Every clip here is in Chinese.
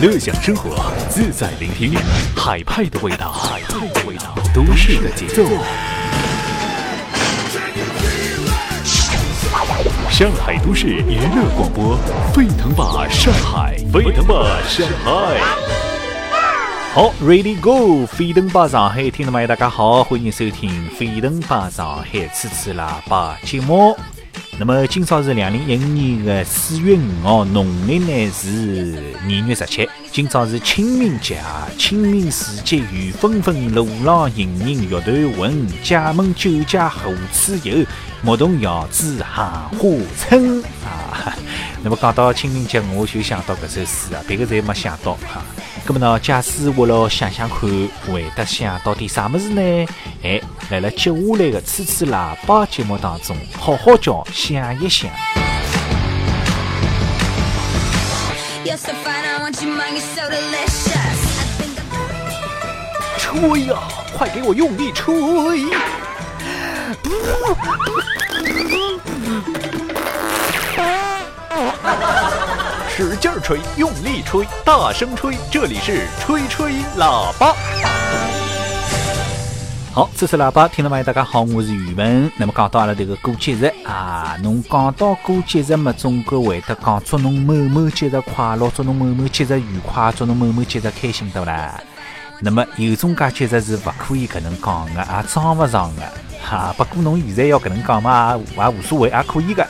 乐享生活，自在聆听，海派的味道，海派的味道，都市的节奏。上海都市娱乐广播，沸腾吧上海，沸腾吧上海。好，Ready Go，飞腾吧上海，听众朋友大家好，欢迎收听飞腾吧上海次次喇叭节目。那么今朝是两零一五年的四月五号，农历呢是二月十七。今朝是清明节啊，清明时节雨纷纷，路上行人欲断魂。家门酒家何处有？牧童遥指杏花村啊。那么讲到清明节，我就想到搿首诗啊，别个侪没想到哈。那么呢，假使我了想想看，会得想到点啥么子呢？哎，来了接下来的次次喇叭节目当中，好好叫想一想。吹呀，快给我用力吹！使劲吹，用力吹，大声吹，这里是吹吹喇叭。好，这是喇叭，听众朋友大家好，我是宇文。那么讲到阿拉这个过节日啊，侬讲到过节日嘛，总归会得讲祝侬某某节日快乐，祝侬某某节日愉快，祝侬某某节日开心，对不啦？那么有种介节日是勿可以搿能讲的，也装勿上的哈。不过侬现在要搿能讲嘛，也无所谓，也可以的。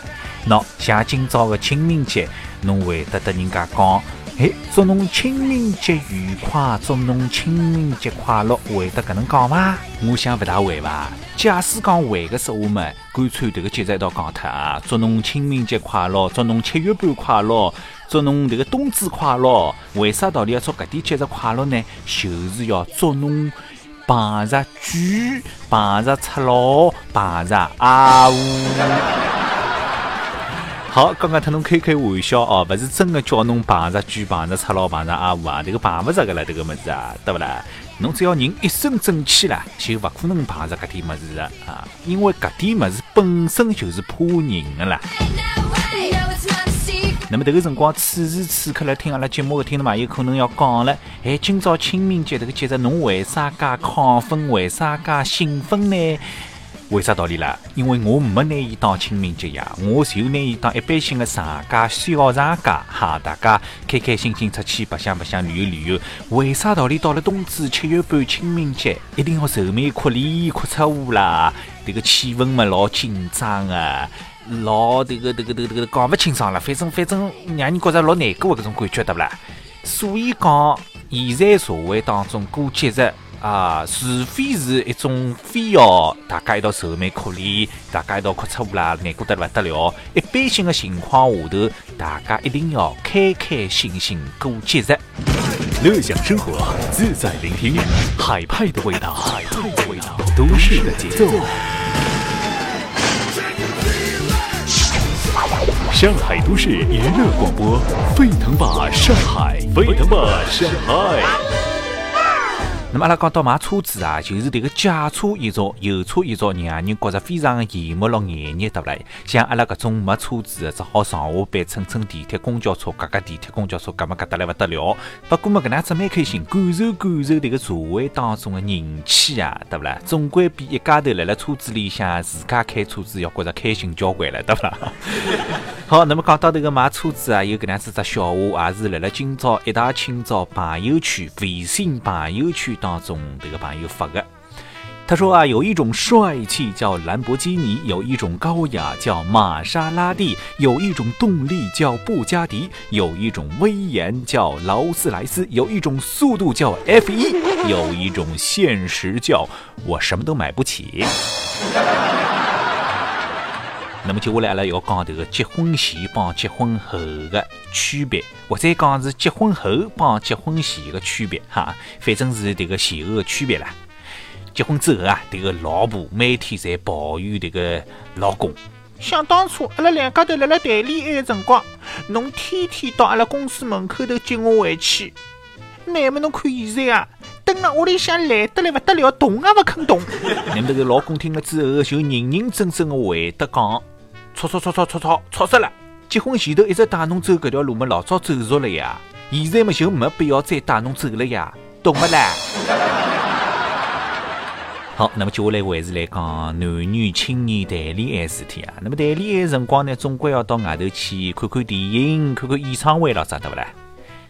喏，像今朝个清明节。侬会得得人家讲，哎，祝侬清明节愉快，祝侬清明节快乐，会得搿能讲吗？我想勿大会伐。假使讲会个说话嘛，干脆迭个节日一道讲脱啊！祝侬清明节快乐，祝侬七月半快乐，祝侬迭个冬至快乐。为啥道理要祝搿点节日快乐呢？就是要祝侬碰着贵，碰着赤佬，碰着阿呜。好，刚刚特侬开开玩笑哦，勿是真的叫侬碰着猪、碰着赤佬、碰着阿五啊，这个碰勿着个了，这个么子啊，对不啦？侬只要人一身正气啦，就勿可能碰着搿点么子的啊，因为搿点么子本身就是怕人的啦。那么这个辰光，此时此刻来听阿拉节目的听众嘛，有可能要讲了，哎，今朝清明节这个节日，侬为啥介亢奋？为啥介兴奋呢？为啥道理啦？因为我没拿伊当清明节呀，我就拿伊当一般性的长假、小长假，哈，大家开开心心出去白相白相、旅游旅游。为啥道理到了冬至、七月半、清明节，一定要愁眉苦脸、哭出乌啦？这个气氛嘛，老紧张啊，老这个这个这个这个讲不清爽了。反正反正让人觉着老难过的这种感觉，对不啦？所以讲，现在社会当中过节日。啊，除非是一种非要大家一道愁眉苦脸，大家一道哭出乌啦，难过得不得了。一般性的情况下头，大家一定要开开心心过节日，乐享生活，自在聆听，海派的味道，海派的味道，都市的节奏。上海都市娱乐广播，沸腾吧上海，沸腾吧上海。那么阿拉讲到买车子啊，就是这个假车一族、有车一族，让人觉着非常羡慕咯、眼热，对不啦？像阿拉搿种没车子的，只好上下班乘乘地铁、公交车，夹夹地铁、公交车，搿么夹得来勿得了。不过嘛，搿能子蛮开心，感受感受这个社会当中的人气啊，对不啦？总归比一家头辣辣车子里向自家开车子要觉着开心交关了，对不啦？好，那么讲到这个买车子啊，有搿能子只笑话，也是辣辣今朝一大清早朋友圈、微信朋友圈。当中这个朋友发的，他说啊，有一种帅气叫兰博基尼，有一种高雅叫玛莎拉蒂，有一种动力叫布加迪，有一种威严叫劳斯莱斯，有一种速度叫 F 一，有一种现实叫我什么都买不起。那么接下来阿拉要讲迭个结婚前帮结婚后的区别，或者讲是结婚后帮结婚前的区别哈，反正是迭个前后的区别啦。结婚之后啊，这个老婆每天在抱怨迭个老公，想当初阿拉两家头辣辣谈恋爱的辰光，侬天天到阿拉公司门口头接我回去，那么侬看现在啊，蹲辣屋里向懒得来勿得了，动也勿肯动。那么这个老公听了之后，就认认真真的回答讲。吵吵吵吵吵吵吵死了！结婚前头一直带侬走搿条路嘛，老早走熟了呀。现在嘛就没必要再带侬走了呀，懂不啦？好，那么接下来还是来讲男女青年谈恋爱事体啊。那么谈恋爱辰光呢，总归要到外头去看看电影、看看演唱会了，啥对不啦？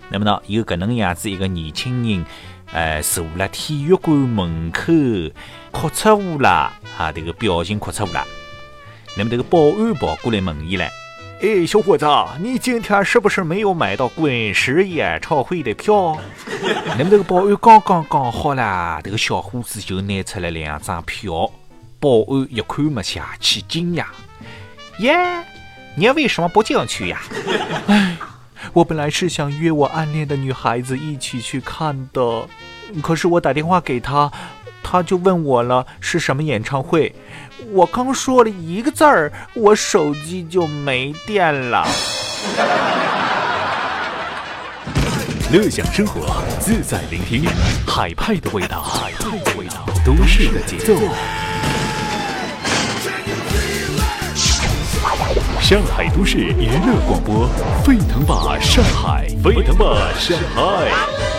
那么呢，有搿能样子一个年轻人，呃，坐辣体育馆门口哭出乌啦，啊，这个表情哭出乌啦。那么这个保安跑过来问伊了。哎，小伙子，你今天是不是没有买到滚石演唱会的票？那么这个保安刚刚讲好了，这个小伙子就拿出来两张票。保安一看没下去，惊讶：耶，你为什么不进去呀？哎，我本来是想约我暗恋的女孩子一起去看的，可是我打电话给她。他就问我了是什么演唱会，我刚说了一个字儿，我手机就没电了。乐享生活，自在聆听，海派的味道，海派的味道，都市的节奏。上海都市娱乐广播，沸腾吧上海，沸腾吧上海。